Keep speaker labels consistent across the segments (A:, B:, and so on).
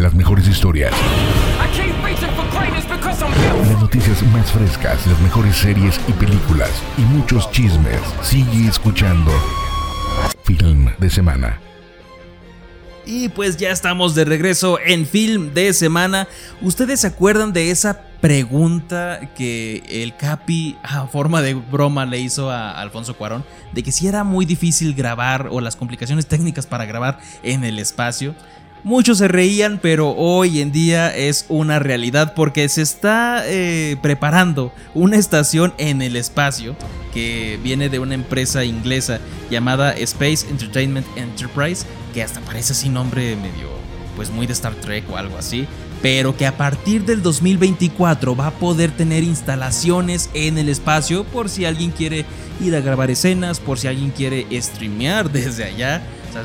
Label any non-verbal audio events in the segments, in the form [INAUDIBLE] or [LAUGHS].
A: Las mejores historias. Las noticias más frescas, las mejores series y películas y muchos chismes. Sigue escuchando Film de Semana.
B: Y pues ya estamos de regreso en Film de Semana. ¿Ustedes se acuerdan de esa pregunta que el Capi a forma de broma le hizo a Alfonso Cuarón? De que si era muy difícil grabar o las complicaciones técnicas para grabar en el espacio. Muchos se reían, pero hoy en día es una realidad porque se está eh, preparando una estación en el espacio que viene de una empresa inglesa llamada Space Entertainment Enterprise, que hasta parece así nombre medio, pues muy de Star Trek o algo así, pero que a partir del 2024 va a poder tener instalaciones en el espacio por si alguien quiere ir a grabar escenas, por si alguien quiere streamear [LAUGHS] desde allá. O sea,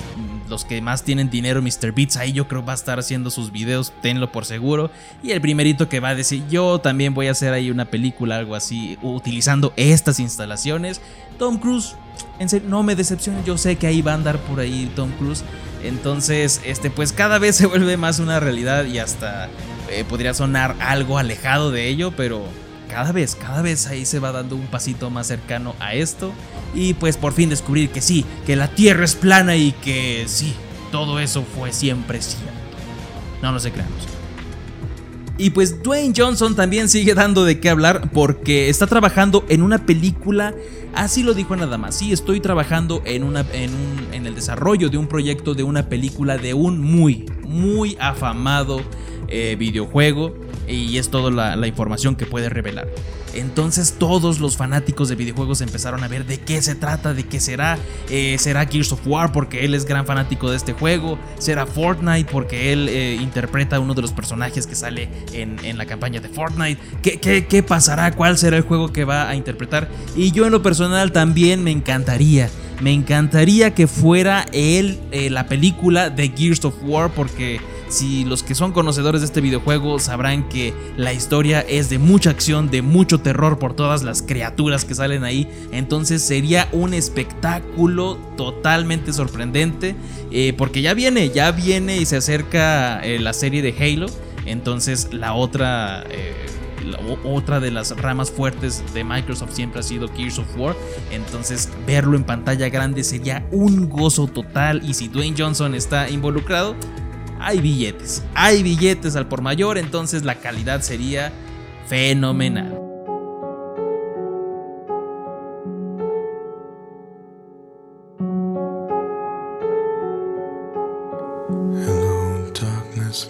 B: los que más tienen dinero, Mr. Beats, ahí yo creo va a estar haciendo sus videos, tenlo por seguro. Y el primerito que va a decir, yo también voy a hacer ahí una película, algo así, utilizando estas instalaciones. Tom Cruise, en serio, no me decepcione, yo sé que ahí va a andar por ahí Tom Cruise. Entonces, este, pues cada vez se vuelve más una realidad y hasta eh, podría sonar algo alejado de ello, pero cada vez, cada vez ahí se va dando un pasito más cercano a esto. Y pues por fin descubrir que sí, que la Tierra es plana y que sí, todo eso fue siempre cierto. No nos creamos. Y pues Dwayne Johnson también sigue dando de qué hablar porque está trabajando en una película. Así lo dijo nada más. Sí, estoy trabajando en, una, en, en el desarrollo de un proyecto de una película de un muy, muy afamado eh, videojuego y es toda la, información que puede revelar. Entonces todos los fanáticos de videojuegos empezaron a ver de qué se trata, de qué será. Eh, será Gears of War porque él es gran fanático de este juego. Será Fortnite porque él eh, interpreta a uno de los personajes que sale en, la campaña de Fortnite. ¿Qué, ¿Qué, qué, pasará? ¿Cuál será el juego que va a interpretar? Y yo en lo personal también me encantaría. Me encantaría que fuera él la película de Gears of War porque si los que son conocedores de este videojuego sabrán que la historia es de mucha acción, de mucho terror por todas las criaturas que salen ahí, entonces sería un espectáculo totalmente sorprendente, eh, porque ya viene, ya viene y se acerca eh, la serie de Halo, entonces la otra... Eh, otra de las ramas fuertes de Microsoft siempre ha sido Gears of War. Entonces, verlo en pantalla grande sería un gozo total. Y si Dwayne Johnson está involucrado, hay billetes. Hay billetes al por mayor, entonces la calidad sería fenomenal.
C: Hello, darkness,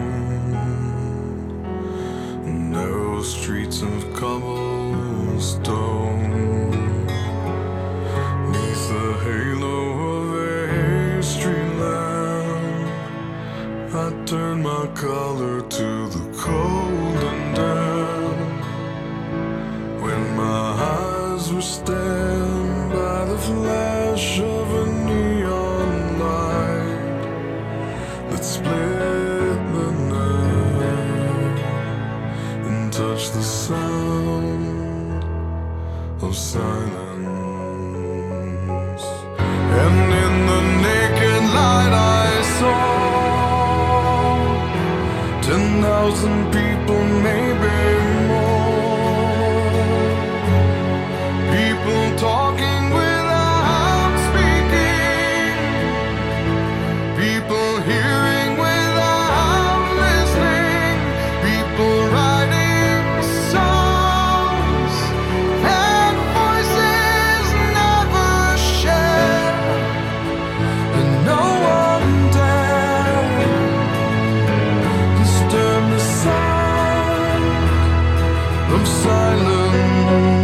C: Of cobblestone. Neath the halo of a street lamp, I turned my collar to the cold and touched the sound of silence. And in the naked light, I saw ten thousand people, maybe of silence.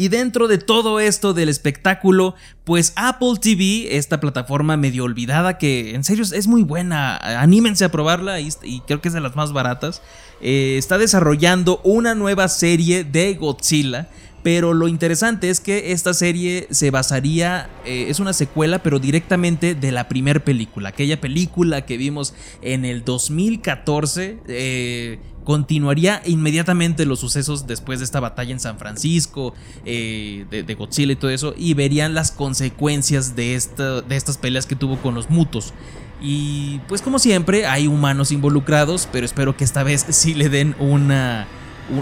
B: Y dentro de todo esto del espectáculo, pues Apple TV, esta plataforma medio olvidada que en serio es muy buena, anímense a probarla y, creo que es de las más baratas, eh, está desarrollando una nueva serie de Godzilla. Pero lo interesante es que esta serie se basaría, eh, es una secuela, pero directamente de la primera película, aquella película que vimos en el 2014. eh, continuaría inmediatamente los sucesos después de esta batalla en San Francisco, eh, de, de Godzilla y todo eso, y verían las consecuencias de, esta, de estas peleas que tuvo con los mutos. Y pues como siempre hay humanos involucrados, pero espero que esta vez [LAUGHS] sí le den una, un-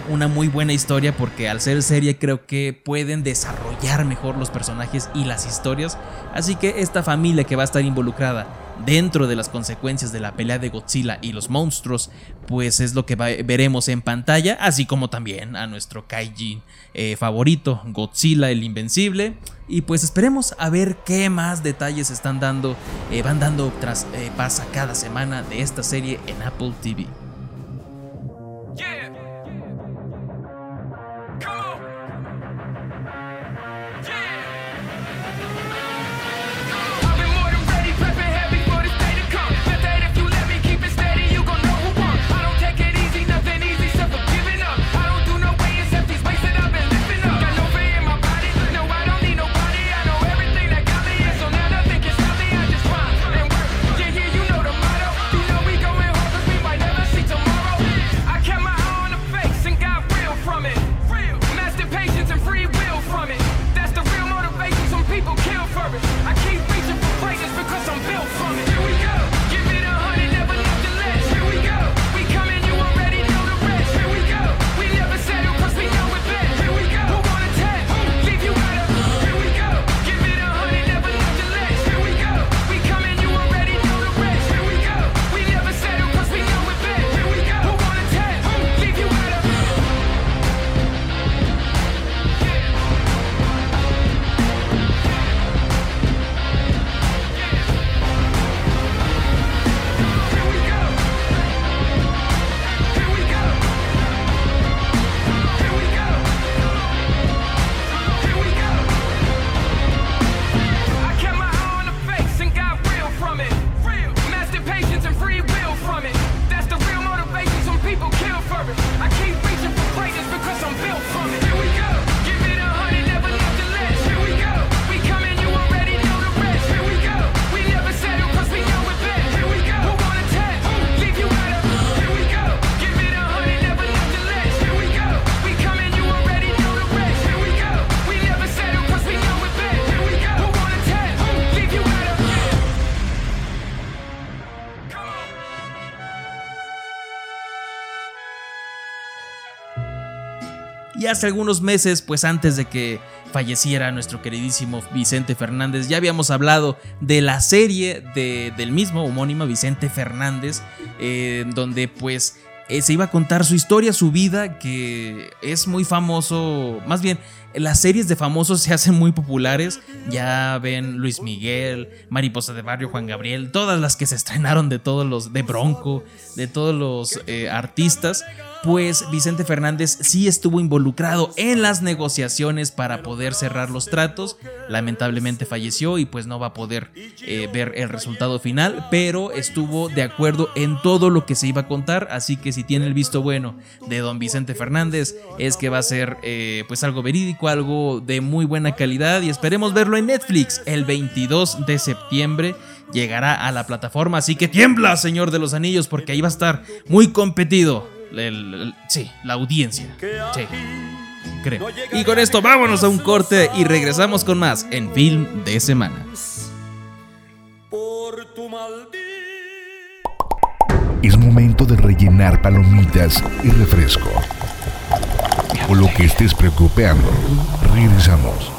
B: una muy buena historia porque al ser serie creo que pueden desarrollar mejor los personajes y las historias. Así que esta familia que va a estar involucrada dentro de las consecuencias de la pelea de Godzilla y los monstruos, pues es lo que veremos en pantalla, así como también a nuestro Kaijin eh, favorito, Godzilla el Invencible. Y pues esperemos a ver qué más detalles están dando, eh, van dando tras eh, pasa cada semana de esta serie en Apple TV. Y hace algunos meses, pues antes de que falleciera nuestro queridísimo Vicente Fernández, ya habíamos hablado de la serie de- del mismo homónima Vicente Fernández, eh, donde pues eh, se iba a contar su historia, su vida, que es muy famoso, más bien las series de famosos [LAUGHS] se hacen muy populares. Ya ven Luis Miguel, Mariposa de Barrio, Juan Gabriel, todas las que se estrenaron de todos los, de Bronco, de todos los eh, artistas. Pues Vicente Fernández sí estuvo involucrado en las negociaciones para poder cerrar los tratos. Lamentablemente falleció y pues no va a poder eh, ver el resultado final, pero estuvo de acuerdo en todo lo que se iba a contar. Así que si tiene el visto bueno de don Vicente Fernández, es que va a ser eh, pues algo verídico, algo de muy buena calidad y esperemos verlo en Netflix el 22 de septiembre. Llegará a la plataforma, así que tiembla, Señor de los Anillos, porque ahí va a estar muy competido. El- el- sí, la audiencia. Sí, creo. Y con esto vámonos a un corte y regresamos con más en Film de Semana.
D: por tu maldito.
A: Es momento de rellenar palomitas y refresco. O lo que estés preocupando. Regresamos.